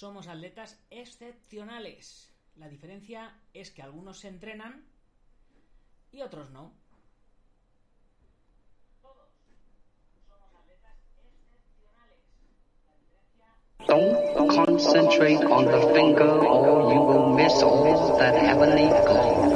somos atletas excepcionales. La diferencia es que algunos se entrenan y otros no. Todos somos atletas excepcionales. La diferencia Don't concentrate on the finger or you will miss all that heavenly glory.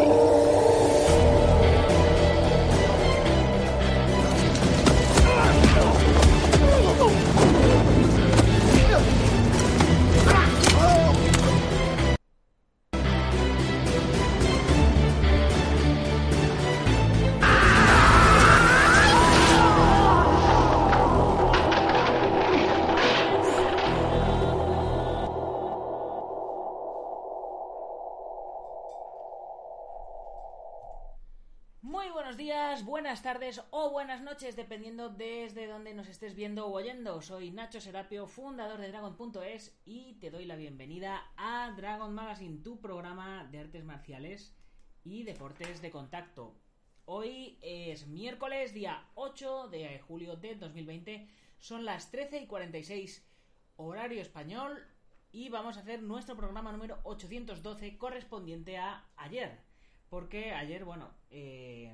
Buenas tardes o buenas noches, dependiendo desde donde nos estés viendo o oyendo. Soy Nacho Serapio, fundador de Dragon.es y te doy la bienvenida a Dragon Magazine, tu programa de artes marciales y deportes de contacto. Hoy es miércoles, día 8 de julio de 2020. Son las 13 y 46 horario español y vamos a hacer nuestro programa número 812 correspondiente a ayer. Porque ayer, bueno, eh,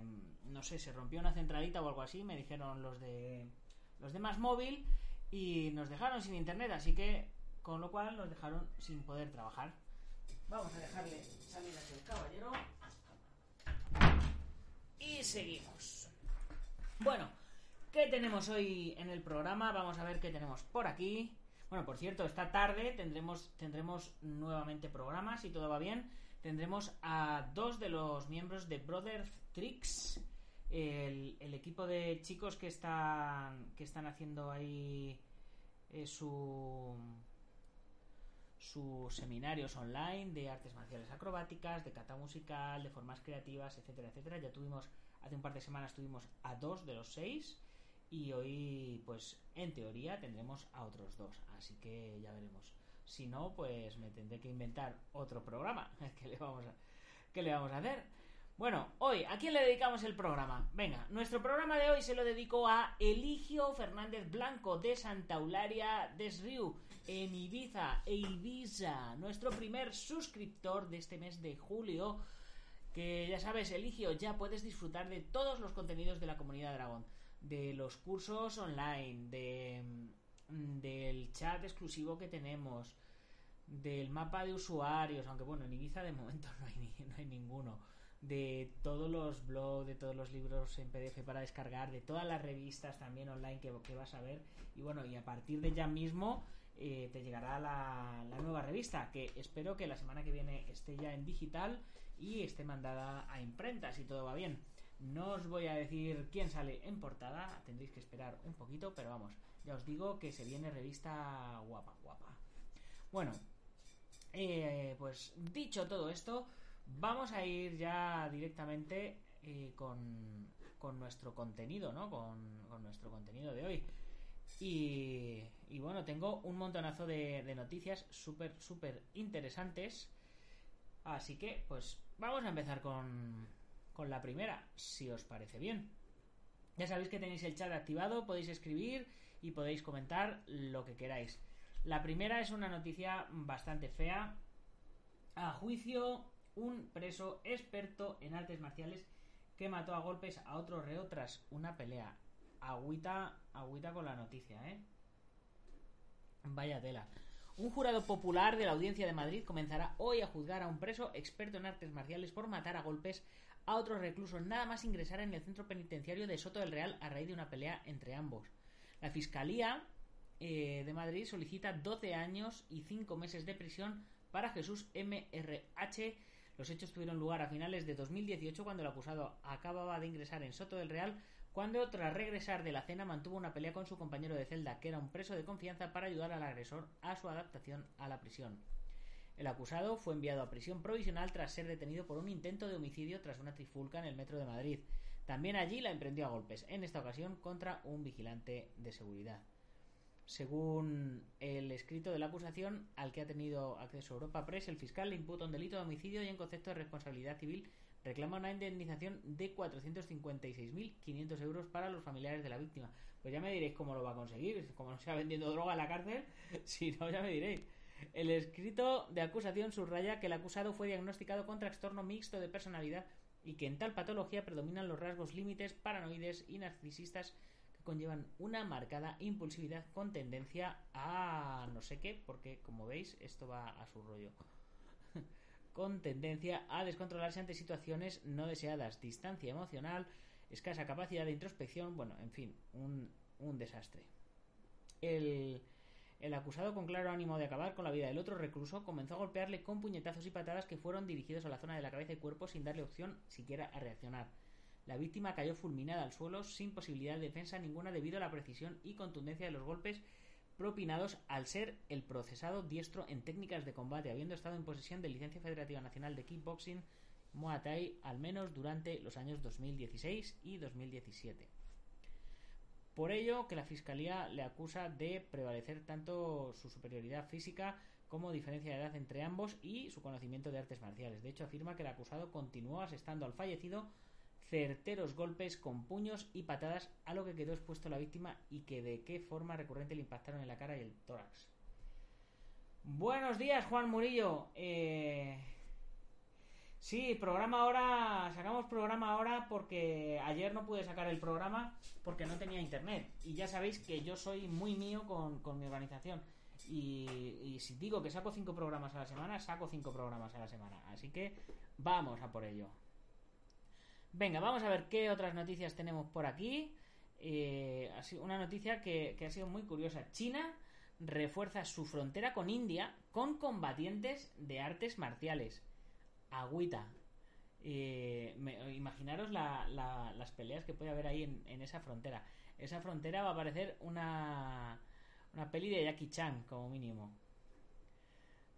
no sé, se rompió una centralita o algo así, me dijeron los de los de Más Móvil y nos dejaron sin internet, así que con lo cual nos dejaron sin poder trabajar. Vamos a dejarle salir aquí el caballero. Y seguimos. Bueno, ¿qué tenemos hoy en el programa? Vamos a ver qué tenemos por aquí. Bueno, por cierto, esta tarde tendremos, tendremos nuevamente programas, si todo va bien. Tendremos a dos de los miembros de Brother Tricks, el, el equipo de chicos que están, que están haciendo ahí eh, su sus seminarios online de artes marciales acrobáticas, de cata musical, de formas creativas, etcétera, etcétera. Ya tuvimos, hace un par de semanas tuvimos a dos de los seis y hoy, pues, en teoría tendremos a otros dos. Así que ya veremos. Si no, pues me tendré que inventar otro programa. ¿Qué le vamos a, qué le vamos a hacer? Bueno, hoy, ¿a quién le dedicamos el programa? Venga, nuestro programa de hoy se lo dedico a Eligio Fernández Blanco de Santa Eularia Desriu en Ibiza e Ibiza, nuestro primer suscriptor de este mes de julio. Que ya sabes, Eligio, ya puedes disfrutar de todos los contenidos de la comunidad Dragón, de los cursos online, de, mm, del chat exclusivo que tenemos, del mapa de usuarios, aunque bueno, en Ibiza de momento no hay, no hay ninguno de todos los blogs, de todos los libros en PDF para descargar, de todas las revistas también online que, vas a ver. Y bueno, y a partir de ya mismo eh, te llegará la, la nueva revista, que espero que la semana que viene esté ya en digital y esté mandada a imprenta, si todo va bien. No os voy a decir quién sale en portada, tendréis que esperar un poquito, pero vamos, ya os digo que se viene revista guapa, guapa. Bueno, eh, pues dicho todo esto, vamos a ir ya directamente eh, con, con nuestro contenido, ¿no? Con, con nuestro contenido de hoy. Y, y bueno, tengo un montonazo de, noticias súper, súper interesantes. Así que, pues vamos a empezar con, con la primera, si os parece bien. Ya sabéis que tenéis el chat activado, podéis escribir y podéis comentar lo que queráis. La primera es una noticia bastante fea. A juicio, un preso experto en artes marciales que mató a golpes a otro reo tras una pelea. Agüita, agüita con la noticia, ¿eh? Vaya tela. Un jurado popular de la Audiencia de Madrid comenzará hoy a juzgar a un preso experto en artes marciales por matar a golpes a otro recluso nada más ingresar en el centro penitenciario de Soto del Real a raíz de una pelea entre ambos. La Fiscalía eh, de Madrid solicita 12 años y 5 meses de prisión para Jesús MRH. Los hechos tuvieron lugar a finales de 2018 cuando el acusado acababa de ingresar en Soto del Real cuando tras regresar de la cena mantuvo una pelea con su compañero de celda, que era un preso de confianza, para ayudar al agresor a su adaptación a la prisión. El acusado fue enviado a prisión provisional tras ser detenido por un intento de homicidio tras una trifulca en el metro de Madrid. También allí la emprendió a golpes, en esta ocasión contra un vigilante de seguridad. Según el escrito de la acusación al que ha tenido acceso Europa Press, el fiscal le imputa un delito de homicidio y en concepto de responsabilidad civil reclama una indemnización de 456.500 euros para los familiares de la víctima. Pues ya me diréis cómo lo va a conseguir, como no sea vendiendo droga en la cárcel, si no, ya me diréis. El escrito de acusación subraya que el acusado fue diagnosticado con trastorno mixto de personalidad y que en tal patología predominan los rasgos límites paranoides y narcisistas conllevan una marcada impulsividad con tendencia a no sé qué, porque como veis esto va a su rollo con tendencia a descontrolarse ante situaciones no deseadas, distancia emocional, escasa capacidad de introspección, bueno, en fin, un, un desastre. El, el acusado, con claro ánimo de acabar con la vida del otro recluso, comenzó a golpearle con puñetazos y patadas que fueron dirigidos a la zona de la cabeza y cuerpo sin darle opción siquiera a reaccionar. La víctima cayó fulminada al suelo sin posibilidad de defensa ninguna debido a la precisión y contundencia de los golpes propinados al ser el procesado diestro en técnicas de combate, habiendo estado en posesión de licencia federativa nacional de kickboxing Muay Thai al menos durante los años 2016 y 2017. Por ello que la Fiscalía le acusa de prevalecer tanto su superioridad física como diferencia de edad entre ambos y su conocimiento de artes marciales. De hecho, afirma que el acusado continuó asestando al fallecido certeros golpes con puños y patadas a lo que quedó expuesto la víctima y que de qué forma recurrente le impactaron en la cara y el tórax. Buenos días, Juan Murillo. Eh... Sí, programa ahora, sacamos programa ahora porque ayer no pude sacar el programa porque no tenía internet. Y ya sabéis que yo soy muy mío con, con mi organización. Y, y, si digo que saco cinco programas a la semana, saco cinco programas a la semana. Así que vamos a por ello. Venga, vamos a ver qué otras noticias tenemos por aquí. Eh, una noticia que, que ha sido muy curiosa. China refuerza su frontera con India con combatientes de artes marciales. Agüita. Eh, imaginaros la, la, las peleas que puede haber ahí en, en, esa frontera. Esa frontera va a parecer una, una peli de Jackie Chan, como mínimo.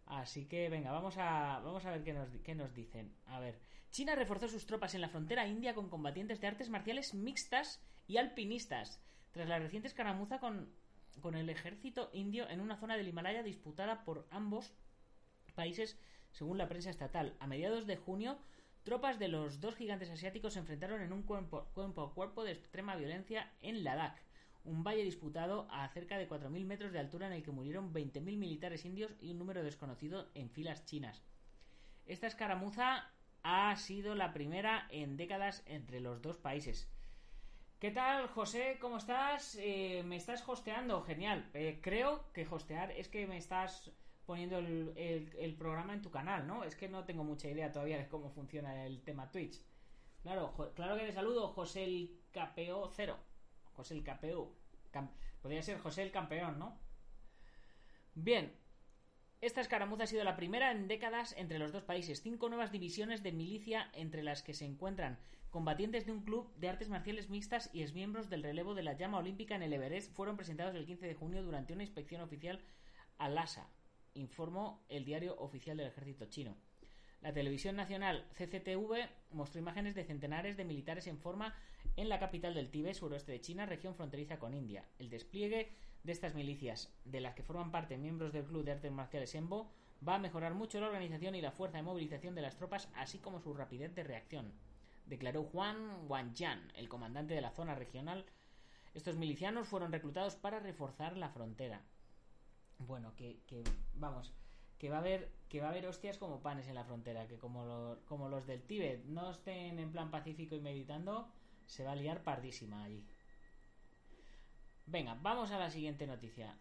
Así que venga, vamos a, vamos a ver qué nos, qué nos dicen. A ver, China reforzó sus tropas en la frontera india con combatientes de artes marciales mixtas y alpinistas, tras la reciente escaramuza con, con el ejército indio en una zona del Himalaya disputada por ambos países, según la prensa estatal. A mediados de junio, tropas de los dos gigantes asiáticos se enfrentaron en un cuerpo, cuerpo a cuerpo de extrema violencia en Ladakh un valle disputado a cerca de 4.000 metros de altura en el que murieron 20.000 militares indios y un número desconocido en filas chinas. Esta escaramuza ha sido la primera en décadas entre los dos países. ¿Qué tal, José? ¿Cómo estás? Eh, me estás hosteando, genial. Eh, creo que hostear es que me estás poniendo el, el, programa en tu canal, ¿no? Es que no tengo mucha idea todavía de cómo funciona el tema Twitch. Claro, claro que te saludo, José el Capeo Cero. José el Capeo. Podría ser José el Campeón, ¿no? Bien. Esta escaramuza ha sido la primera en décadas entre los dos países. Cinco nuevas divisiones de milicia entre las que se encuentran combatientes de un club de artes marciales mixtas y exmiembros del relevo de la llama olímpica en el Everest fueron presentados el 15 de junio durante una inspección oficial a Lhasa, informó el diario oficial del ejército chino. La televisión nacional CCTV mostró imágenes de centenares de militares en forma en la capital del Tíbet, suroeste de China, región fronteriza con India. El despliegue de estas milicias, de las que forman parte miembros del Club de Artes Marciales Embo, va a mejorar mucho la organización y la fuerza de movilización de las tropas, así como su rapidez de reacción, declaró Juan Wanjian, el comandante de la zona regional. Estos milicianos fueron reclutados para reforzar la frontera. Bueno, que, que vamos, que va a haber que va a haber hostias como panes en la frontera, que como, lo, como los del Tíbet no estén en plan pacífico y meditando, se va a liar pardísima allí. Venga, vamos a la siguiente noticia.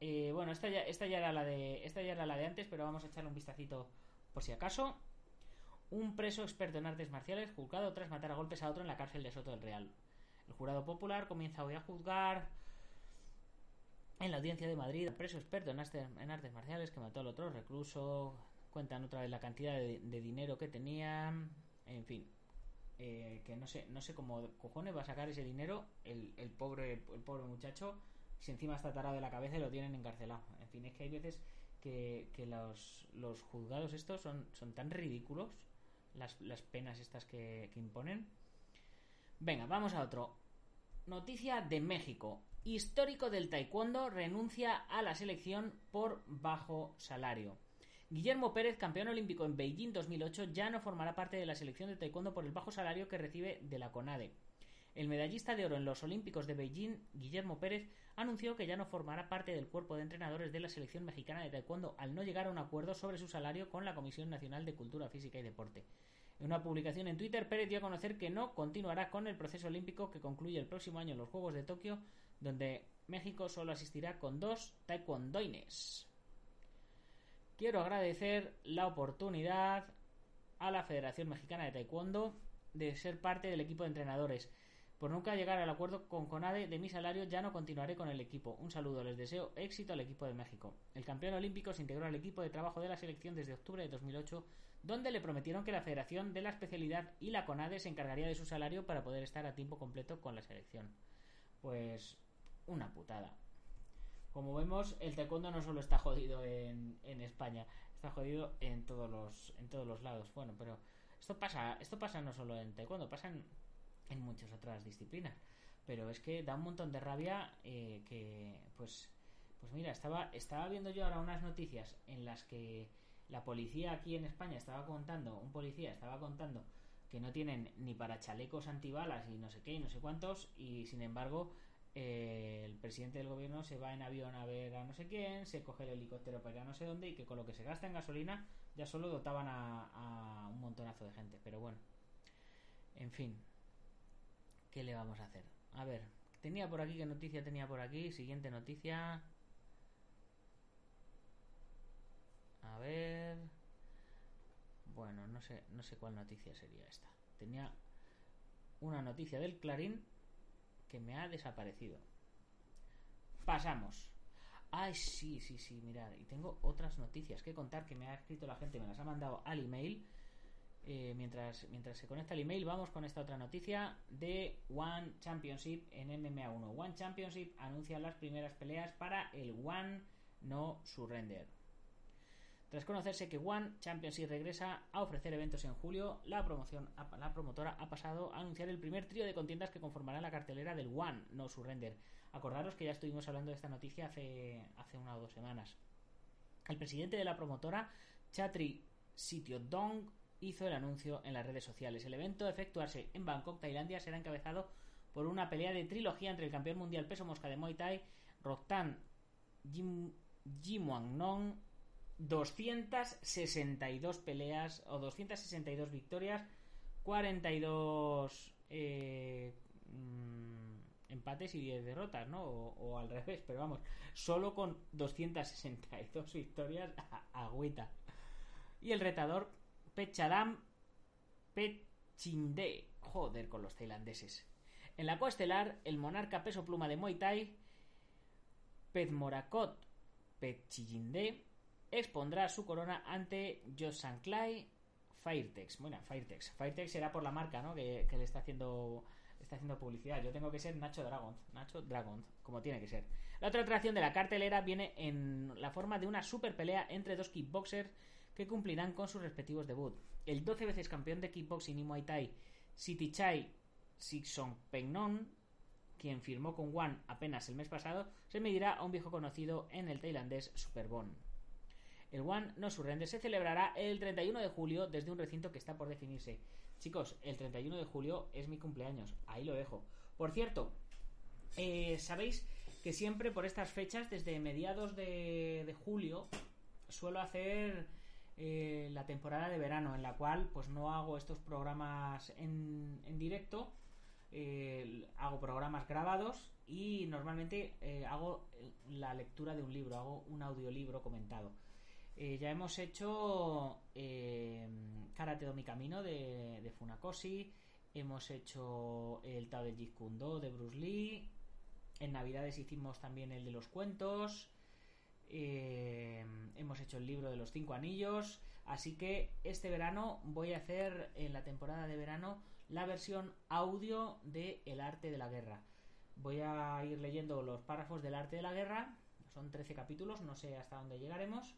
Eh, bueno, esta ya, esta ya era la de. Esta ya era la de antes, pero vamos a echarle un vistacito por si acaso. Un preso experto en artes marciales juzgado tras matar a golpes a otro en la cárcel de Soto del Real. El jurado popular comienza hoy a juzgar en la audiencia de Madrid, preso experto en, artes marciales que mató al otro recluso. Cuentan otra vez la cantidad de, dinero que tenía. En fin, eh, que no sé, no sé cómo cojones va a sacar ese dinero el, pobre, el pobre muchacho. Si encima está tarado de la cabeza y lo tienen encarcelado. En fin, es que hay veces que, que los, los, juzgados estos son, son tan ridículos, las, las penas estas que imponen. Venga, vamos a otro. Noticia de México histórico del taekwondo, renuncia a la selección por bajo salario. Guillermo Pérez, campeón olímpico en Beijing 2008, ya no formará parte de la selección de taekwondo por el bajo salario que recibe de la CONADE. El medallista de oro en los Olímpicos de Beijing, Guillermo Pérez, anunció que ya no formará parte del cuerpo de entrenadores de la selección mexicana de taekwondo al no llegar a un acuerdo sobre su salario con la Comisión Nacional de Cultura Física y Deporte. En una publicación en Twitter, Pérez dio a conocer que no continuará con el proceso olímpico que concluye el próximo año en los Juegos de Tokio donde México solo asistirá con dos taekwondoines. Quiero agradecer la oportunidad a la Federación Mexicana de Taekwondo de ser parte del equipo de entrenadores. Por nunca llegar al acuerdo con CONADE de mi salario ya no continuaré con el equipo. Un saludo, les deseo éxito al equipo de México. El campeón olímpico se integró al equipo de trabajo de la selección desde octubre de 2008, donde le prometieron que la Federación de la Especialidad y la CONADE se encargaría de su salario para poder estar a tiempo completo con la selección. Pues una putada. Como vemos, el taekwondo no solo está jodido en, en España, está jodido en todos los en todos los lados. Bueno, pero esto pasa esto pasa no solo en taekwondo, pasa en, muchas otras disciplinas. Pero es que da un montón de rabia eh, que, pues, pues mira, estaba estaba viendo yo ahora unas noticias en las que la policía aquí en España estaba contando, un policía estaba contando que no tienen ni para chalecos antibalas y no sé qué y no sé cuántos y sin embargo el presidente del gobierno se va en avión a ver a no sé quién, se coge el helicóptero para ir a no sé dónde y que con lo que se gasta en gasolina ya solo dotaban a, un montonazo de gente. Pero bueno, en fin, ¿qué le vamos a hacer? A ver, tenía por aquí, ¿qué noticia tenía por aquí? Siguiente noticia. A ver. Bueno, no sé, no sé cuál noticia sería esta. Tenía una noticia del Clarín que me ha desaparecido. Pasamos. Ay, sí, sí, sí, mirad. Y tengo otras noticias que contar que me ha escrito la gente, me las ha mandado al email. Eh, mientras, mientras se conecta el email, vamos con esta otra noticia de One Championship en MMA1. One Championship anuncia las primeras peleas para el One No Surrender. Tras conocerse que One Championship regresa a ofrecer eventos en julio, la, promoción, la promotora ha pasado a anunciar el primer trío de contiendas que conformarán la cartelera del One No Surrender. Acordaros que ya estuvimos hablando de esta noticia hace, hace una o dos semanas. El presidente de la promotora, Chatri Dong, hizo el anuncio en las redes sociales. El evento, efectuarse en Bangkok, Tailandia, será encabezado por una pelea de trilogía entre el campeón mundial peso mosca de Muay Thai, Roktan Jim, Nong 262 peleas o 262 victorias, 42 eh, mm, empates y 10 derrotas, ¿no? O, al revés, pero vamos, solo con 262 victorias, agüita. Y el retador Pecharam Pechinde, joder con los tailandeses. En la coestelar, el monarca peso pluma de Muay Thai, Pezmorakot Pechinde expondrá su corona ante Clay Firetex. Bueno, Firetex. Firetex será por la marca, ¿no? Que, le está haciendo está haciendo publicidad. Yo tengo que ser Nacho Dragon. Nacho Dragon, como tiene que ser. La otra atracción de la cartelera viene en la forma de una super pelea entre dos kickboxers que cumplirán con sus respectivos debut. El 12 veces campeón de kickboxing y Muay Thai, Sitichai Sixon Pengnon, quien firmó con One apenas el mes pasado, se medirá a un viejo conocido en el tailandés Superbone. El One No Surrender se celebrará el 31 de julio desde un recinto que está por definirse. Chicos, el 31 de julio es mi cumpleaños, ahí lo dejo. Por cierto, eh, sabéis que siempre por estas fechas, desde mediados de, julio, suelo hacer eh, la temporada de verano, en la cual pues no hago estos programas en, directo, eh, hago programas grabados y normalmente hago la lectura de un libro, hago un audiolibro comentado. Eh, ya hemos hecho eh, Karate do mi camino de, de, Funakoshi. Hemos hecho el Tao de Jeet de Bruce Lee. en Navidades hicimos también el de los cuentos. Eh, hemos hecho el libro de los cinco anillos. Así que este verano voy a hacer en la temporada de verano la versión audio de El arte de la guerra. Voy a ir leyendo los párrafos del arte de la guerra. Son 13 capítulos, no sé hasta dónde llegaremos.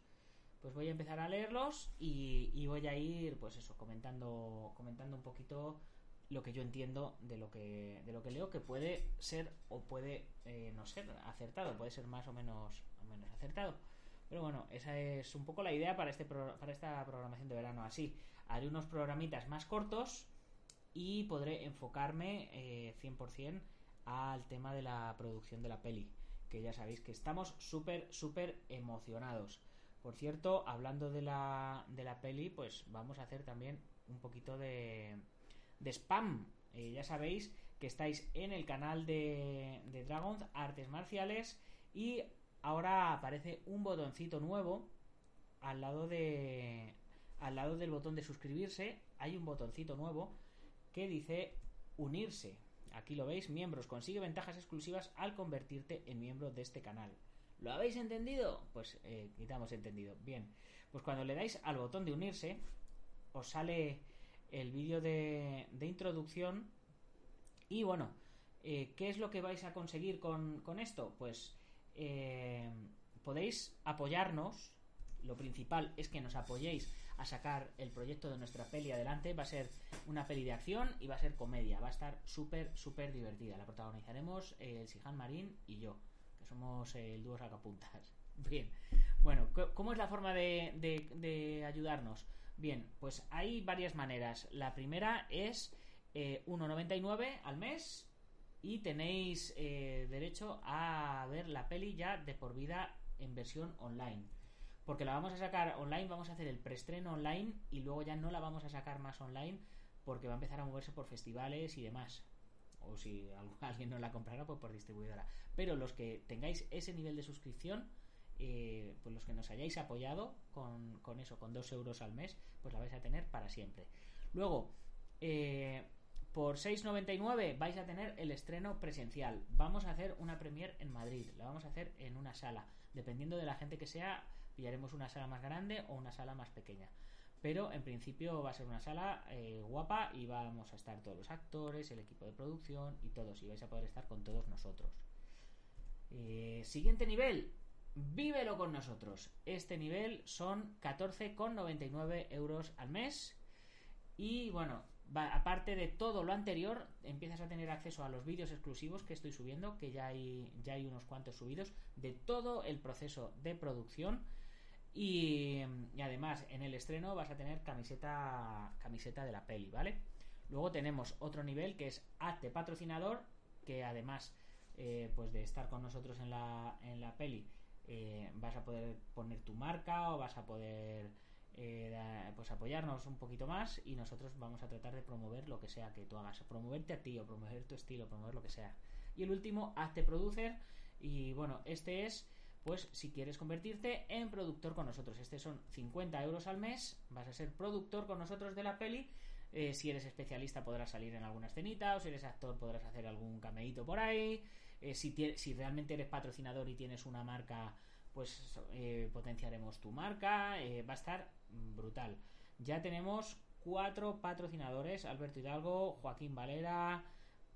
Pues voy a empezar a leerlos y, voy a ir, pues eso, comentando, comentando un poquito lo que yo entiendo de lo que, de lo que leo, que puede ser o puede eh, no ser acertado, puede ser más o menos, menos acertado. Pero bueno, esa es un poco la idea para, este para esta programación de verano. Así, haré unos programitas más cortos y podré enfocarme eh, 100% al tema de la producción de la peli, que ya sabéis que estamos súper, súper emocionados. Por cierto, hablando de la, de la peli, pues vamos a hacer también un poquito de, spam. Eh, ya sabéis que estáis en el canal de, de Dragons Artes Marciales y ahora aparece un botoncito nuevo al lado de al lado del botón de suscribirse. Hay un botoncito nuevo que dice unirse. Aquí lo veis miembros. Consigue ventajas exclusivas al convertirte en miembro de este canal ¿Lo habéis entendido? Pues eh, quitamos entendido. Bien, pues cuando le dais al botón de unirse, os sale el vídeo de, introducción. Y bueno, eh, ¿qué es lo que vais a conseguir con, con esto? Pues eh, podéis apoyarnos. Lo principal es que nos apoyéis a sacar el proyecto de nuestra peli adelante. Va a ser una peli de acción y va a ser comedia. Va a estar súper, súper divertida. La protagonizaremos el Sihan Marín y yo, somos el dúo sacapuntas. Bien, bueno, ¿cómo es la forma de, ayudarnos? Bien, pues hay varias maneras. La primera es eh, 1,99 al mes y tenéis eh, derecho a ver la peli ya de por vida en versión online. Porque la vamos a sacar online, vamos a hacer el preestreno online y luego ya no la vamos a sacar más online porque va a empezar a moverse por festivales y demás. O si alguien no la comprara, pues por distribuidora. Pero los que tengáis ese nivel de suscripción, eh, pues los que nos hayáis apoyado con, con, eso, con 2 euros al mes, pues la vais a tener para siempre. Luego, eh, por 6,99 vais a tener el estreno presencial. Vamos a hacer una premier en Madrid, la vamos a hacer en una sala. Dependiendo de la gente que sea, pillaremos una sala más grande o una sala más pequeña. Pero en principio va a ser una sala eh, guapa y vamos a estar todos los actores, el equipo de producción y todos. Y vais a poder estar con todos nosotros. Eh, siguiente nivel, vívelo con nosotros. Este nivel son 14,99 euros al mes. Y bueno, aparte de todo lo anterior, empiezas a tener acceso a los vídeos exclusivos que estoy subiendo, que ya hay, ya hay unos cuantos subidos, de todo el proceso de producción. Y, además en el estreno vas a tener camiseta camiseta de la peli, ¿vale? Luego tenemos otro nivel que es Hazte patrocinador, que además eh, pues de estar con nosotros en la, en la peli, eh, vas a poder poner tu marca o vas a poder eh, pues apoyarnos un poquito más y nosotros vamos a tratar de promover lo que sea que tú hagas, promoverte a ti o promover tu estilo, promover lo que sea. Y el último, hazte producer y bueno, este es pues si quieres convertirte en productor con nosotros. Este son 50 euros al mes, vas a ser productor con nosotros de la peli. Eh, si eres especialista podrás salir en alguna escenita o si eres actor podrás hacer algún cameíto por ahí. Eh, si, si realmente eres patrocinador y tienes una marca pues eh, potenciaremos tu marca, va a estar brutal. Ya tenemos cuatro patrocinadores, Alberto Hidalgo, Joaquín Valera,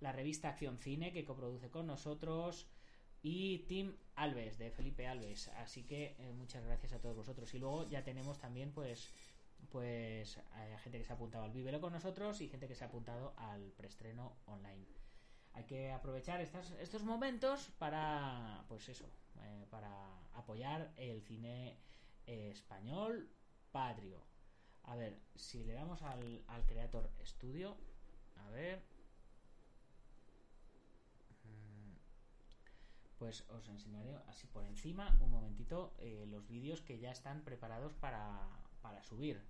la revista Acción Cine que coproduce con nosotros y Tim Alves de Felipe Alves. Así que eh, muchas gracias a todos vosotros. Y luego ya tenemos también pues pues gente que se ha apuntado al vivero con nosotros y gente que se ha apuntado al preestreno online. Hay que aprovechar estos momentos para pues eso, eh, para apoyar el cine eh, español patrio. A ver, si le damos al, al Creator Studio, a ver. Pues os enseñaré así por encima un momentito eh, los vídeos que ya están preparados para, para subir.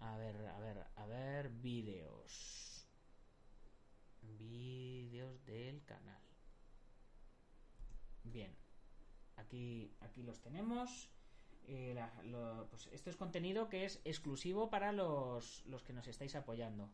A ver, a ver, a ver, vídeos. Vídeos del canal. Bien, Aquí, aquí los tenemos. Eh, pues esto es contenido que es exclusivo para los, los que nos estáis apoyando.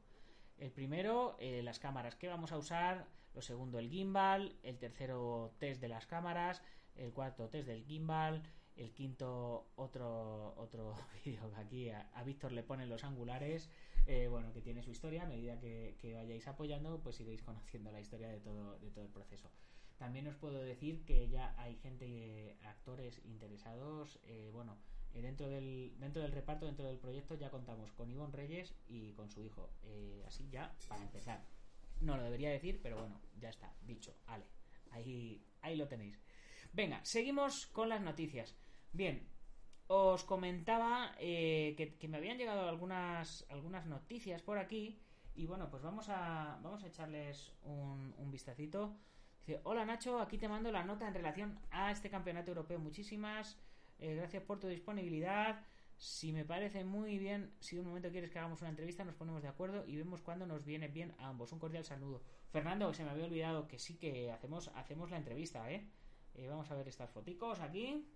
El primero, eh, las cámaras. Que vamos a usar, lo segundo el gimbal, el tercero test de las cámaras, el cuarto test del gimbal, el quinto otro otro vídeo que aquí a, a Víctor le ponen los angulares, eh, bueno, que tiene su historia, a medida que, que, vayáis apoyando, pues iréis conociendo la historia de todo, de todo el proceso. También os puedo decir que ya hay gente, actores interesados, eh, bueno, eh, dentro, del, dentro del reparto, dentro del proyecto, ya contamos con Ivonne Reyes y con su hijo. Eh, así ya, para empezar. No lo debería decir, pero bueno, ya está, dicho. Vale, ahí, ahí lo tenéis. Venga, seguimos con las noticias. Bien, os comentaba eh, que, me habían llegado algunas, algunas noticias por aquí. Y bueno, pues vamos a, vamos a echarles un, un vistacito. Hola Nacho, aquí te mando la nota en relación a este campeonato europeo. Muchísimas eh, gracias por tu disponibilidad. Si me parece muy bien, si un momento quieres que hagamos una entrevista, nos ponemos de acuerdo y vemos cuándo nos viene bien a ambos. Un cordial saludo. Fernando, se me había olvidado que sí que hacemos, hacemos la entrevista, ¿eh? ¿eh? Vamos a ver estas foticos aquí.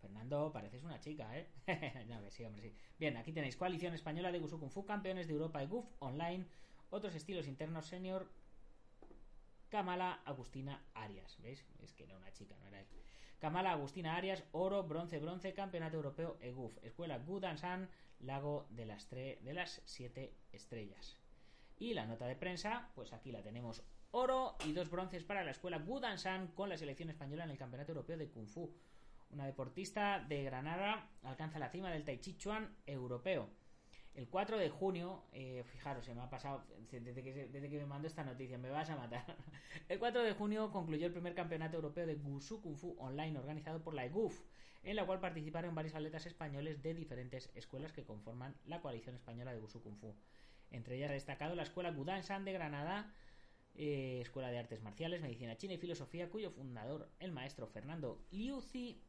Fernando, pareces una chica, ¿eh? no, que sí, hombre, sí. Bien, aquí tenéis Coalición Española de Gusu Kung Fu, campeones de Europa y GUF online, otros estilos internos senior, Kamala Agustina Arias. ¿Veis? Es que era una chica, no era él. Kamala Agustina Arias, oro, bronce, bronce, campeonato europeo EGUF. Escuela Gudansan, lago de las, de las siete estrellas. Y la nota de prensa, pues aquí la tenemos. Oro y dos bronces para la escuela Gudansan con la selección española en el campeonato europeo de Kung Fu. Una deportista de Granada alcanza la cima del Tai Chuan europeo. El 4 de junio, eh, fijaros, se me ha pasado desde que, me mando esta noticia, me vas a matar. El 4 de junio concluyó el primer campeonato europeo de Gusu Kung Fu online organizado por la EGUF, en la cual participaron varios atletas españoles de diferentes escuelas que conforman la coalición española de Gusu Kung Fu. Entre ellas ha destacado la escuela Gudanshan de Granada, eh, escuela de artes marciales, medicina china y filosofía, cuyo fundador, el maestro Fernando Liuzi,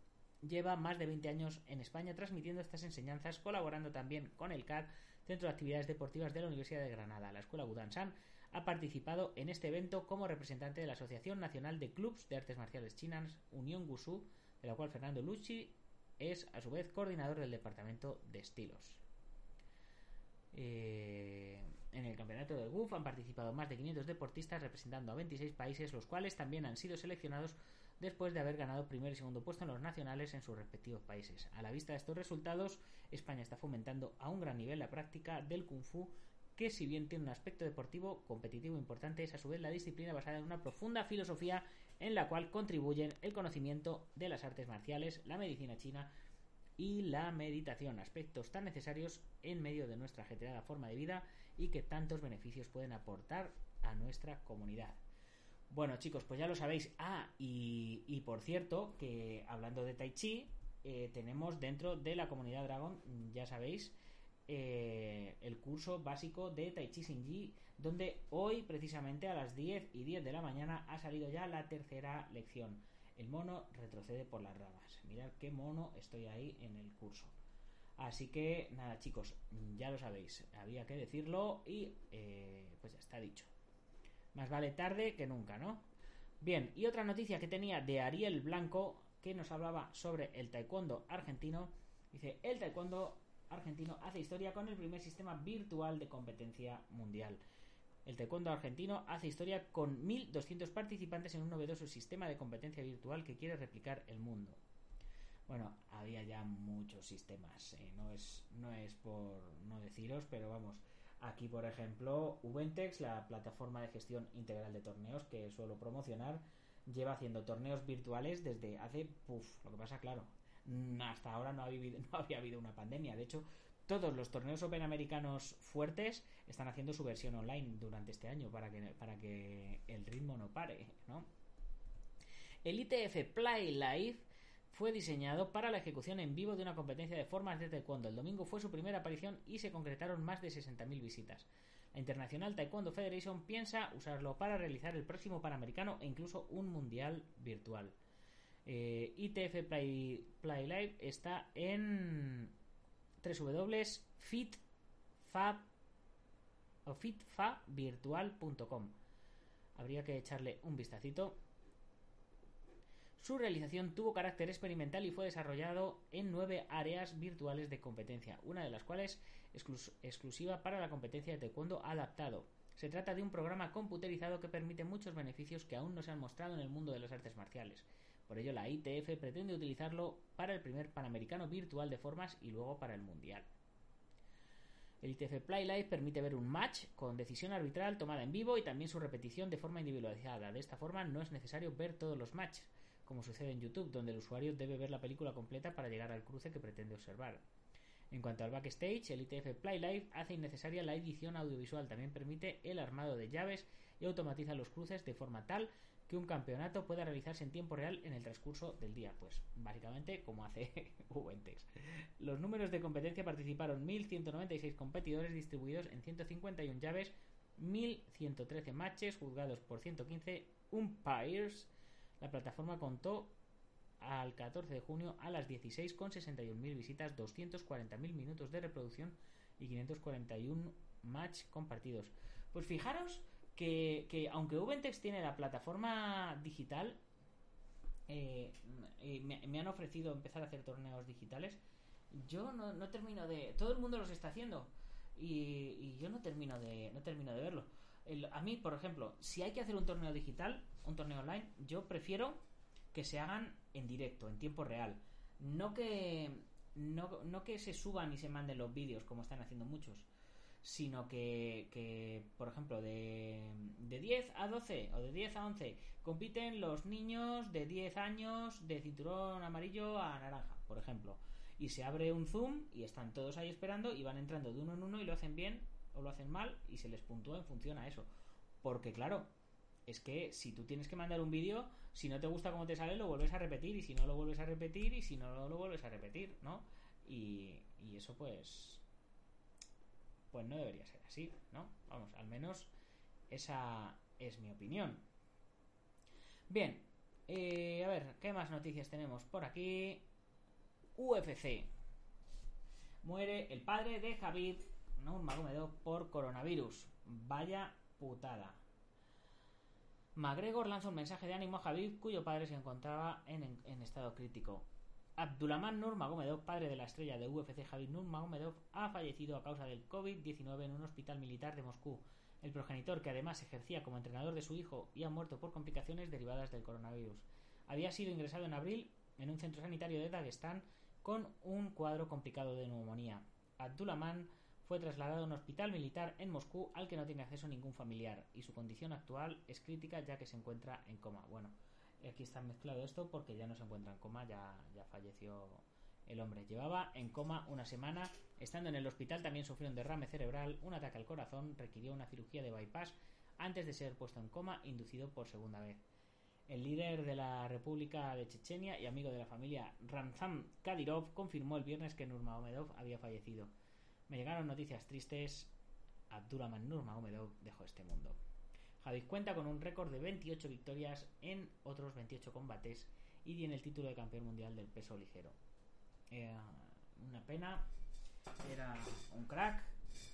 lleva más de 20 años en España transmitiendo estas enseñanzas, colaborando también con el CAR, Centro de Actividades Deportivas de la Universidad de Granada. La Escuela Budanshan ha participado en este evento como representante de la Asociación Nacional de Clubs de Artes Marciales Chinas, Unión Gusu, de la cual Fernando Lucci es a su vez coordinador del Departamento de Estilos. Eh, en el campeonato de GUF han participado más de 500 deportistas representando a 26 países, los cuales también han sido seleccionados después de haber ganado primer y segundo puesto en los nacionales en sus respectivos países. A la vista de estos resultados, España está fomentando a un gran nivel la práctica del kung fu que si bien tiene un aspecto deportivo competitivo importante, es a su vez la disciplina basada en una profunda filosofía en la cual contribuyen el conocimiento de las artes marciales, la medicina china y la meditación, aspectos tan necesarios en medio de nuestra ajetreada forma de vida y que tantos beneficios pueden aportar a nuestra comunidad. Bueno, chicos, pues ya lo sabéis. Ah, y, y por cierto, que hablando de Tai Chi, eh, tenemos dentro de la comunidad Dragon, ya sabéis, eh, el curso básico de Tai Chi Shinji, donde hoy, precisamente a las 10 y 10 de la mañana, ha salido ya la tercera lección. El mono retrocede por las ramas. Mirad qué mono estoy ahí en el curso. Así que nada, chicos, ya lo sabéis, había que decirlo y eh, pues ya está dicho. Más vale tarde que nunca, ¿no? Bien, y otra noticia que tenía de Ariel Blanco, que nos hablaba sobre el taekwondo argentino. Dice, el taekwondo argentino hace historia con el primer sistema virtual de competencia mundial. El taekwondo argentino hace historia con 1.200 participantes en un novedoso sistema de competencia virtual que quiere replicar el mundo. Bueno, había ya muchos sistemas, eh, no, es, no es por no deciros, pero vamos, Aquí, por ejemplo, Ubentex, la plataforma de gestión integral de torneos que suelo promocionar, lleva haciendo torneos virtuales desde hace, puff, lo que pasa, claro, hasta ahora no, ha vivido, no había habido una pandemia. De hecho, todos los torneos Open americanos fuertes están haciendo su versión online durante este año para que, para que el ritmo no pare. El ITF Play Live fue diseñado para la ejecución en vivo de una competencia de formas de taekwondo. El domingo fue su primera aparición y se concretaron más de 60.000 visitas. La International Taekwondo Federation piensa usarlo para realizar el próximo Panamericano e incluso un Mundial virtual. Eh, ITF Play, Play, Live está en www.fitfavirtual.com. Habría que echarle un vistacito su realización tuvo carácter experimental y fue desarrollado en nueve áreas virtuales de competencia, una de las cuales exclusiva para la competencia de taekwondo adaptado. Se trata de un programa computerizado que permite muchos beneficios que aún no se han mostrado en el mundo de las artes marciales. Por ello, la ITF pretende utilizarlo para el primer Panamericano virtual de formas y luego para el Mundial. El ITF Play Live permite ver un match con decisión arbitral tomada en vivo y también su repetición de forma individualizada. De esta forma no es necesario ver todos los matches, como sucede en YouTube, donde el usuario debe ver la película completa para llegar al cruce que pretende observar. En cuanto al backstage, el ITF Play Live hace innecesaria la edición audiovisual, también permite el armado de llaves y automatiza los cruces de forma tal que un campeonato pueda realizarse en tiempo real en el transcurso del día. Pues básicamente como hace Ubentex. Los números de competencia participaron 1.196 competidores distribuidos en 151 llaves, 1.113 matches juzgados por 115 umpires. La plataforma contó al 14 de junio a las 16 con 61.000 visitas, 240.000 minutos de reproducción y 541 match compartidos. Pues fijaros que, aunque Ubentex tiene la plataforma digital, eh, me, han ofrecido empezar a hacer torneos digitales. Yo no, termino de. Todo el mundo los está haciendo. Y, yo no termino de. No termino de verlo. a mí, por ejemplo, si hay que hacer un torneo digital, un torneo online, yo prefiero que se hagan en directo, en tiempo real. No que. No, no que se suban y se manden los vídeos como están haciendo muchos sino que, por ejemplo, de, de 10 a 12 o de 10 a 11 compiten los niños de 10 años de cinturón amarillo a naranja, por ejemplo. Y se abre un zoom y están todos ahí esperando y van entrando de uno en uno y lo hacen bien o lo hacen mal y se les puntúa en función a eso. Porque claro, es que si tú tienes que mandar un vídeo, si no te gusta cómo te sale, lo vuelves a repetir y si no lo vuelves a repetir y si no lo vuelves a repetir, ¿no? Y, eso pues pues no debería ser así, ¿no? Vamos, al menos esa es mi opinión. Bien, eh, a ver, ¿qué más noticias tenemos por aquí? UFC. Muere el padre de Javid Nurmagomedov por coronavirus. Vaya putada. McGregor lanza un mensaje de ánimo a Javid, cuyo padre se encontraba en, en estado crítico. Abdulaman Nurmagomedov, padre de la estrella de UFC Javid Nurmagomedov, ha fallecido a causa del COVID-19 en un hospital militar de Moscú. El progenitor, que además ejercía como entrenador de su hijo y ha muerto por complicaciones derivadas del coronavirus, había sido ingresado en abril en un centro sanitario de Dagestán con un cuadro complicado de neumonía. Abdulaman fue trasladado a un hospital militar en Moscú al que no tiene acceso ningún familiar y su condición actual es crítica ya que se encuentra en coma. Bueno, aquí está mezclado esto porque ya no se encuentra en coma, ya, ya falleció el hombre. Llevaba en coma una semana. Estando en el hospital también sufrió un derrame cerebral, un ataque al corazón, requirió una cirugía de bypass antes de ser puesto en coma, inducido por segunda vez. El líder de la República de Chechenia y amigo de la familia Ramzan Kadyrov confirmó el viernes que Nurmagomedov había fallecido. Me llegaron noticias tristes. Abdurrahman Nurmagomedov dejó este mundo. Javid cuenta con un récord de 28 victorias en otros 28 combates y tiene el título de campeón mundial del peso ligero. Eh, una pena, era un crack,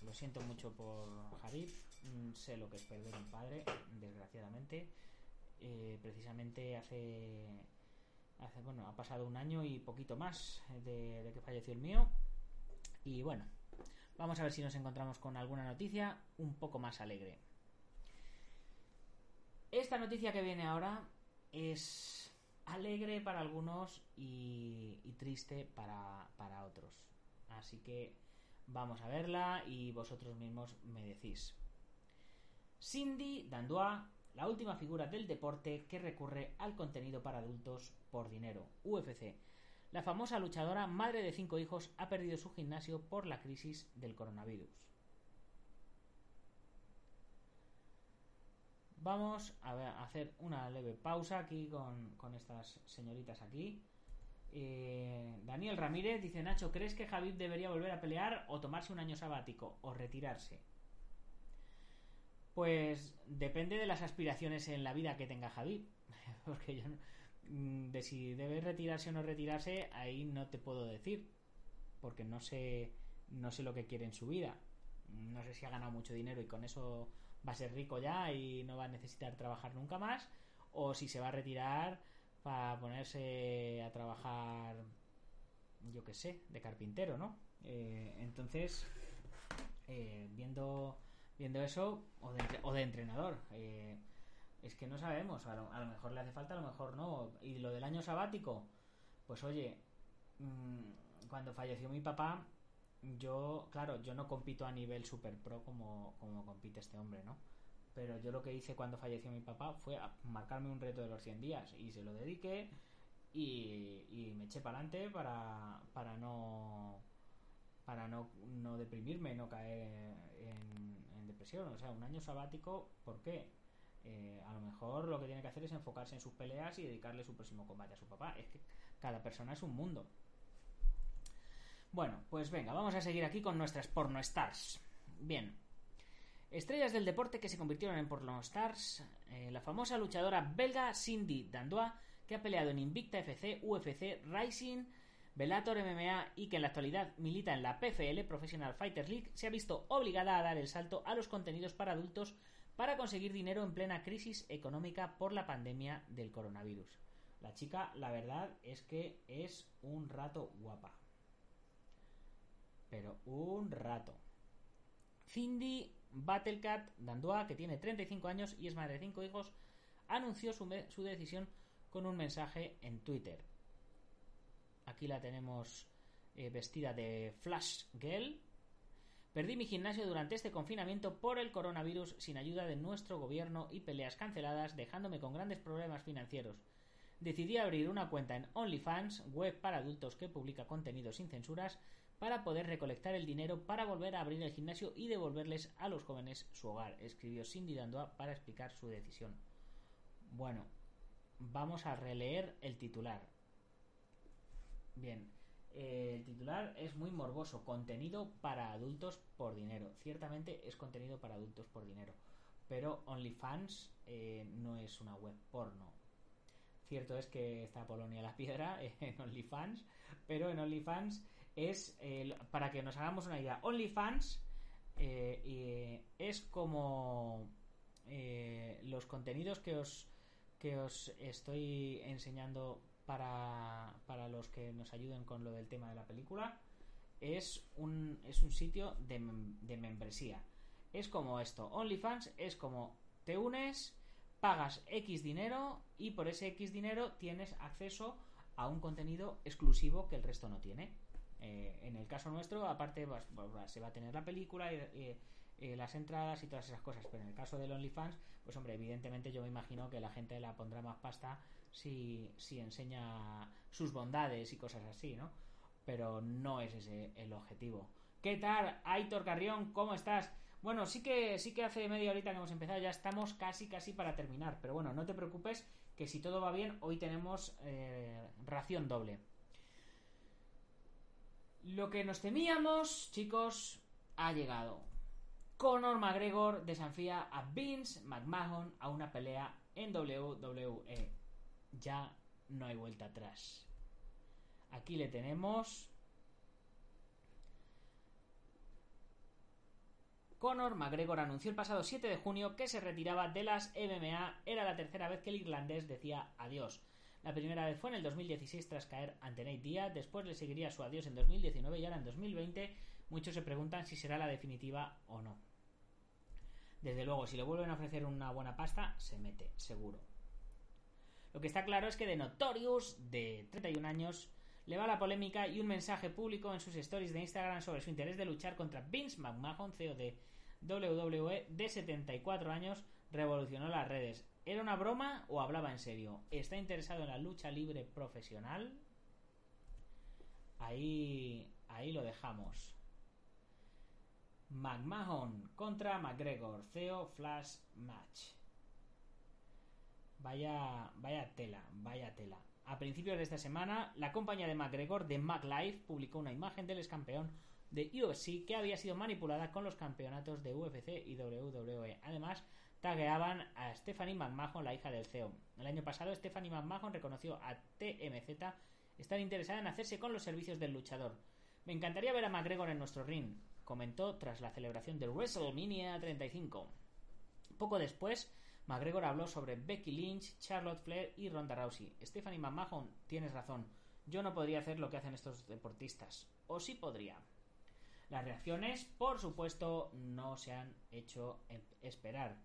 lo siento mucho por Javid, mm, sé lo que es perder un padre, desgraciadamente. Eh, precisamente hace, hace, bueno, ha pasado un año y poquito más de, de que falleció el mío. Y bueno, vamos a ver si nos encontramos con alguna noticia un poco más alegre. Esta noticia que viene ahora es alegre para algunos y, triste para, para otros. Así que vamos a verla y vosotros mismos me decís. Cindy Dandois, la última figura del deporte que recurre al contenido para adultos por dinero, UFC. La famosa luchadora, madre de cinco hijos, ha perdido su gimnasio por la crisis del coronavirus. Vamos a, hacer una leve pausa aquí con, estas señoritas aquí. Eh, Daniel Ramírez dice Nacho, ¿crees que Javid debería volver a pelear o tomarse un año sabático o retirarse? Pues depende de las aspiraciones en la vida que tenga Javid. Porque yo mm, de si debe retirarse o no retirarse, ahí no te puedo decir. Porque no sé, no sé lo que quiere en su vida. No sé si ha ganado mucho dinero y con eso va a ser rico ya y no va a necesitar trabajar nunca más, o si se va a retirar para ponerse a trabajar, yo que sé, de carpintero, ¿no? Eh, entonces, eh, viendo, viendo eso, o de, o de entrenador. Eh, es que no sabemos, a lo, a lo mejor le hace falta, a lo mejor no. Y lo del año sabático, pues oye, mm, cuando falleció mi papá, yo, claro, yo no compito a nivel super pro como, como compite este hombre, ¿no? Pero yo lo que hice cuando falleció mi papá fue a marcarme un reto de los 100 días y se lo dediqué y, y me eché para adelante para, para no para no, no deprimirme, no caer en, en depresión. O sea, un año sabático, ¿por qué? Eh, a lo mejor lo que tiene que hacer es enfocarse en sus peleas y dedicarle su próximo combate a su papá. Es que cada persona es un mundo. Bueno, pues venga, vamos a seguir aquí con nuestras porno stars. Bien. Estrellas del deporte que se convirtieron en porno stars. eh, la famosa luchadora belga Cindy Dandois, que ha peleado en Invicta FC, UFC, Rising, Bellator MMA y que en la actualidad milita en la PFL, Professional Fighter League, se ha visto obligada a dar el salto a los contenidos para adultos para conseguir dinero en plena crisis económica por la pandemia del coronavirus. La chica, la verdad, es que es un rato guapa. Pero un rato. Cindy Battlecat Dandoa, que tiene 35 años y es madre de 5 hijos, anunció su decisión con un mensaje en Twitter. Aquí la tenemos eh, vestida de Flash Girl. Perdí mi gimnasio durante este confinamiento por el coronavirus sin ayuda de nuestro gobierno y peleas canceladas, dejándome con grandes problemas financieros. Decidí abrir una cuenta en OnlyFans, web para adultos que publica contenido sin censuras, para poder recolectar el dinero para volver a abrir el gimnasio y devolverles a los jóvenes su hogar, escribió Cindy Dandoa para explicar su decisión. Bueno, vamos a releer el titular. Bien, el titular es muy morboso. Contenido para adultos por dinero. Ciertamente es contenido para adultos por dinero. Pero OnlyFans eh, no es una web porno. Cierto es que está Polonia la Piedra en OnlyFans, pero en OnlyFans es, eh, para que nos hagamos una idea, OnlyFans eh, eh, es como eh, los contenidos que os, que os estoy enseñando para, para los que nos ayuden con lo del tema de la película. Es un, es un sitio de, de membresía. Es como esto. OnlyFans es como te unes, pagas X dinero y por ese X dinero tienes acceso a un contenido exclusivo que el resto no tiene. Eh, en el caso nuestro, aparte, se va a tener la película y- y las entradas y todas esas cosas. Pero en el caso del OnlyFans, pues hombre, evidentemente yo me imagino que la gente la pondrá más pasta si, enseña sus bondades y cosas así, ¿no? Pero no es ese el objetivo. ¿Qué tal, Aitor Carrión? ¿Cómo estás? Bueno, sí que, sí que hace media horita que hemos empezado, ya estamos casi, casi para terminar. Pero bueno, no te preocupes, que si todo va bien, hoy tenemos eh, ración doble. Lo que nos temíamos, chicos, ha llegado. Conor McGregor desafía a Vince McMahon a una pelea en WWE. Ya no hay vuelta atrás. Aquí le tenemos. Conor McGregor anunció el pasado 7 de junio que se retiraba de las MMA. Era la tercera vez que el irlandés decía adiós. La primera vez fue en el 2016 tras caer ante Nate Diaz. Después le seguiría su adiós en 2019 y ahora en 2020. Muchos se preguntan si será la definitiva o no. Desde luego, si le vuelven a ofrecer una buena pasta, se mete, seguro. Lo que está claro es que de Notorious, de 31 años, le va la polémica y un mensaje público en sus stories de Instagram sobre su interés de luchar contra Vince McMahon, CEO de WWE, de 74 años, revolucionó las redes. ¿Era una broma o hablaba en serio? ¿Está interesado en la lucha libre profesional? Ahí, ahí lo dejamos. McMahon contra McGregor, CEO Flash Match. Vaya, vaya tela, vaya tela. A principios de esta semana, la compañía de McGregor de MacLife publicó una imagen del ex campeón de UFC que había sido manipulada con los campeonatos de UFC y WWE. Además, tagueaban a Stephanie McMahon, la hija del CEO. El año pasado, Stephanie McMahon reconoció a TMZ estar interesada en hacerse con los servicios del luchador. Me encantaría ver a McGregor en nuestro ring, comentó tras la celebración de WrestleMania 35. Poco después, McGregor habló sobre Becky Lynch, Charlotte Flair y Ronda Rousey. Stephanie McMahon, tienes razón. Yo no podría hacer lo que hacen estos deportistas. O sí podría. Las reacciones, por supuesto, no se han hecho esperar.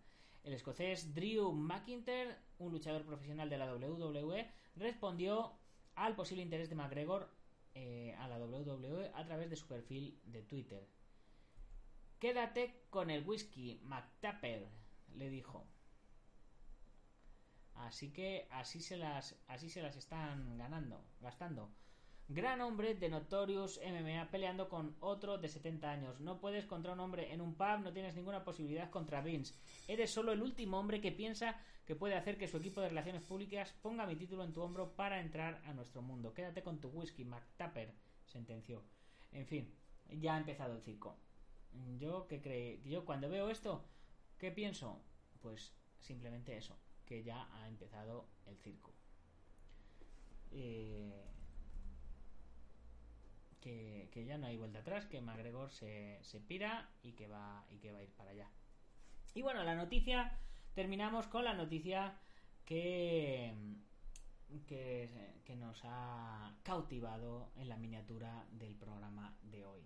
El escocés Drew McIntyre, un luchador profesional de la WWE, respondió al posible interés de McGregor eh, a la WWE a través de su perfil de Twitter. Quédate con el whisky, McTapper, le dijo. Así que así se las, así se las están ganando, gastando. Gran hombre de Notorious MMA peleando con otro de 70 años. No puedes contra un hombre en un pub, no tienes ninguna posibilidad contra Vince. Eres solo el último hombre que piensa que puede hacer que su equipo de relaciones públicas ponga mi título en tu hombro para entrar a nuestro mundo. Quédate con tu whisky, McTapper, sentenció. En fin, ya ha empezado el circo. Yo que cree, yo cuando veo esto, ¿qué pienso? Pues simplemente eso, que ya ha empezado el circo. Eh, que, ya no hay vuelta atrás, que McGregor se, se pira y que va y que va a ir para allá. Y bueno, la noticia terminamos con la noticia que que, que, nos ha cautivado en la miniatura del programa de hoy.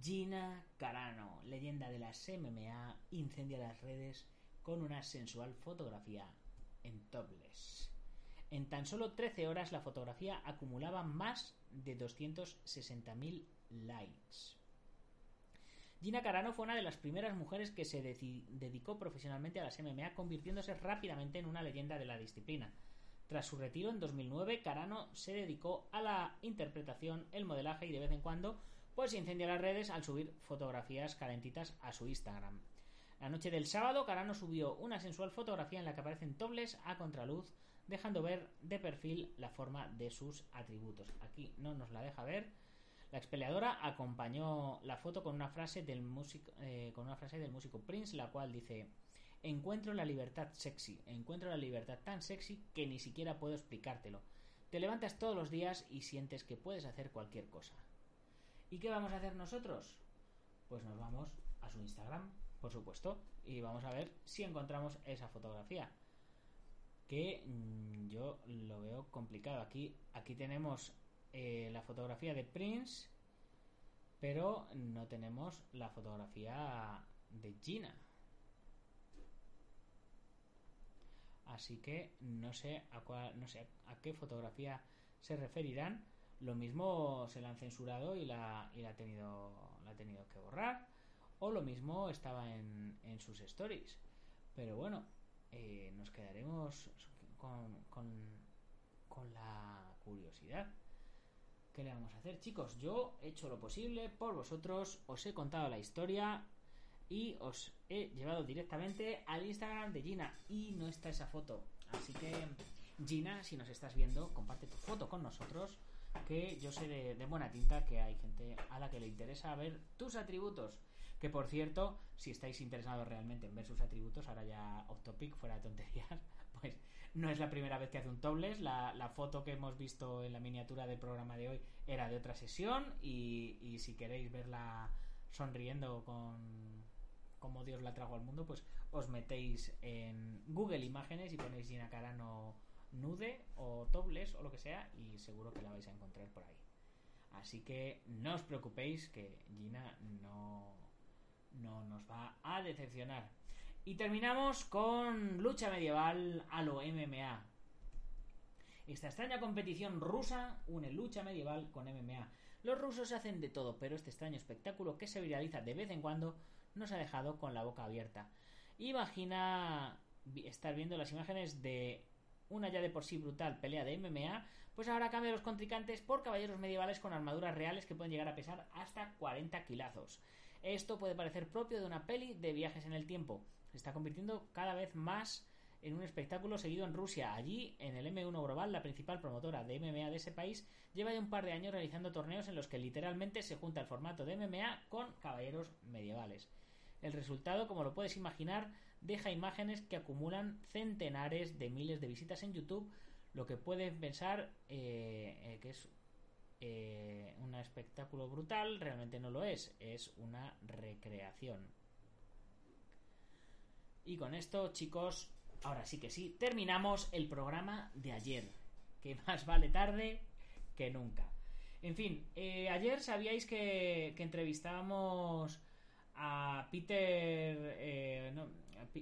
Gina Carano, leyenda de las MMA, incendia las redes con una sensual fotografía en topless. En tan solo 13 horas la fotografía acumulaba más de 260.000 likes. Gina Carano fue una de las primeras mujeres que se dedicó profesionalmente a las MMA, convirtiéndose rápidamente en una leyenda de la disciplina. Tras su retiro en 2009, Carano se dedicó a la interpretación, el modelaje y de vez en cuando pues incendia las redes al subir fotografías calentitas a su Instagram. La noche del sábado, Carano subió una sensual fotografía en la que aparecen tobles a contraluz dejando ver de perfil la forma de sus atributos. Aquí no nos la deja ver. La expeleadora acompañó la foto con una frase del músico, eh, con una frase del músico Prince, la cual dice: Encuentro la libertad sexy, encuentro la libertad tan sexy que ni siquiera puedo explicártelo. Te levantas todos los días y sientes que puedes hacer cualquier cosa. ¿Y qué vamos a hacer nosotros? Pues nos vamos a su Instagram, por supuesto, y vamos a ver si encontramos esa fotografía que mm, yo lo veo complicado. Aquí, aquí tenemos eh, la fotografía de Prince, pero no tenemos la fotografía de Gina. Así que no sé a cuál, no sé a qué fotografía se referirán. Lo mismo se la han censurado y la, y la ha tenido la ha tenido que borrar. O lo mismo estaba en, en sus stories. Pero bueno, eh, nos quedaremos con, con, la curiosidad. ¿Qué le vamos a hacer, chicos? Yo he hecho lo posible por vosotros, os he contado la historia y os he llevado directamente al Instagram de Gina y no está esa foto. Así que, Gina, si nos estás viendo, comparte tu foto con nosotros, que yo sé de buena tinta que hay gente a la que le interesa ver tus atributos. Que por cierto, si estáis interesados realmente en ver sus atributos, ahora ya off topic, fuera de tonterías, pues no es la primera vez que hace un topless. La, foto que hemos visto en la miniatura del programa de hoy era de otra sesión. Y, y si queréis verla sonriendo con como Dios la trajo al mundo, pues os metéis en Google Imágenes y ponéis Gina Carano nude o topless o lo que sea y seguro que la vais a encontrar por ahí. Así que no os preocupéis que Gina no no nos va a decepcionar. Y terminamos con lucha medieval a lo MMA. Esta extraña competición rusa une lucha medieval con MMA. Los rusos hacen de todo, pero este extraño espectáculo que se viraliza de vez en cuando nos ha dejado con la boca abierta. Imagina estar viendo las imágenes de una ya de por sí brutal pelea de MMA, pues ahora cambia los contrincantes por caballeros medievales con armaduras reales que pueden llegar a pesar hasta 40 kilazos. Esto puede parecer propio de una peli de viajes en el tiempo. Se está convirtiendo cada vez más en un espectáculo seguido en Rusia. Allí, en el M1 Global, la principal promotora de MMA de ese país, lleva ya un par de años realizando torneos en los que literalmente se junta el formato de MMA con caballeros medievales. El resultado, como lo puedes imaginar, deja imágenes que acumulan centenares de miles de visitas en YouTube, lo que puedes pensar eh, eh, que es eh, un espectáculo brutal, realmente no lo es, es una recreación. Y con esto, chicos, ahora sí que sí, terminamos el programa de ayer, que más vale tarde que nunca. En fin, eh, ayer sabíais que, que entrevistábamos a Peter, eh,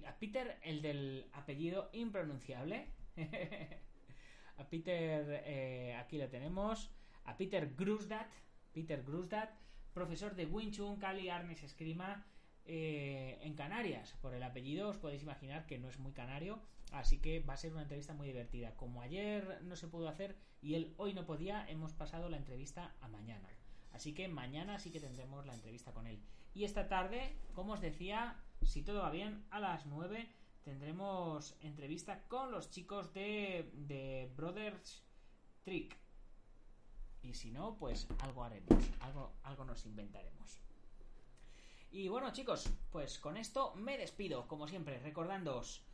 a Peter, el del apellido impronunciable. a Peter, aquí lo tenemos, a Peter Grusdat, Peter Grusdat, profesor de Wing Chun, Kali Arnes Esgrima eh, en Canarias. Por el apellido os podéis imaginar que no es muy canario, así que va a ser una entrevista muy divertida. Como ayer no se pudo hacer y él hoy no podía, hemos pasado la entrevista a mañana. Así que mañana sí que tendremos la entrevista con él. Y esta tarde, como os decía, si todo va bien, a las 9 tendremos entrevista con los chicos de, de Brothers Trick. Y si no, pues algo haremos, algo, algo nos inventaremos. Y bueno, chicos, pues con esto me despido, como siempre, recordándoos.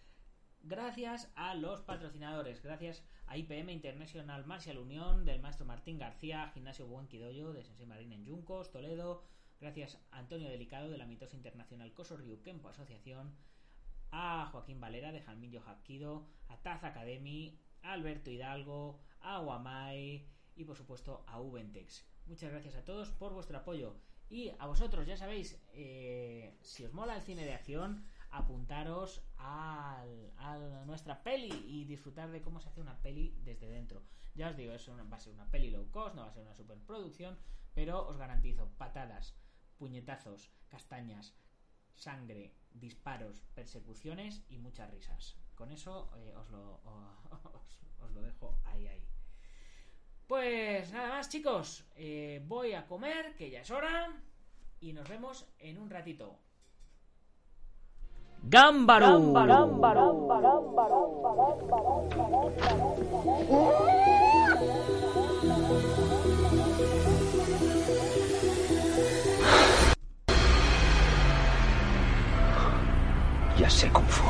Gracias a los patrocinadores, gracias a IPM International Martial Unión del maestro Martín García, Gimnasio Buen Quidoyo de Sensei Marín en Yuncos, Toledo, gracias a Antonio Delicado de la Mitosa Internacional Coso Ryu Kempo Asociación, a Joaquín Valera de Jalmillo Hapkido, a Taz Academy, a Alberto Hidalgo, a Guamai y por supuesto a Ubentex. Muchas gracias a todos por vuestro apoyo. Y a vosotros, ya sabéis, eh, si os mola el cine de acción, apuntaros a nuestra peli y disfrutar de cómo se hace una peli desde dentro. Ya os digo, es una- va a ser una peli low cost, no va a ser una superproducción, pero os garantizo patadas, puñetazos, castañas, sangre, disparos, persecuciones y muchas risas. Con eso eh, os, lo, os lo dejo ahí, ahí. Pues nada más, chicos. Eh, voy a comer, que ya es hora. Y nos vemos en un ratito. ¡Gámbaro! Ya sé Kung Fu.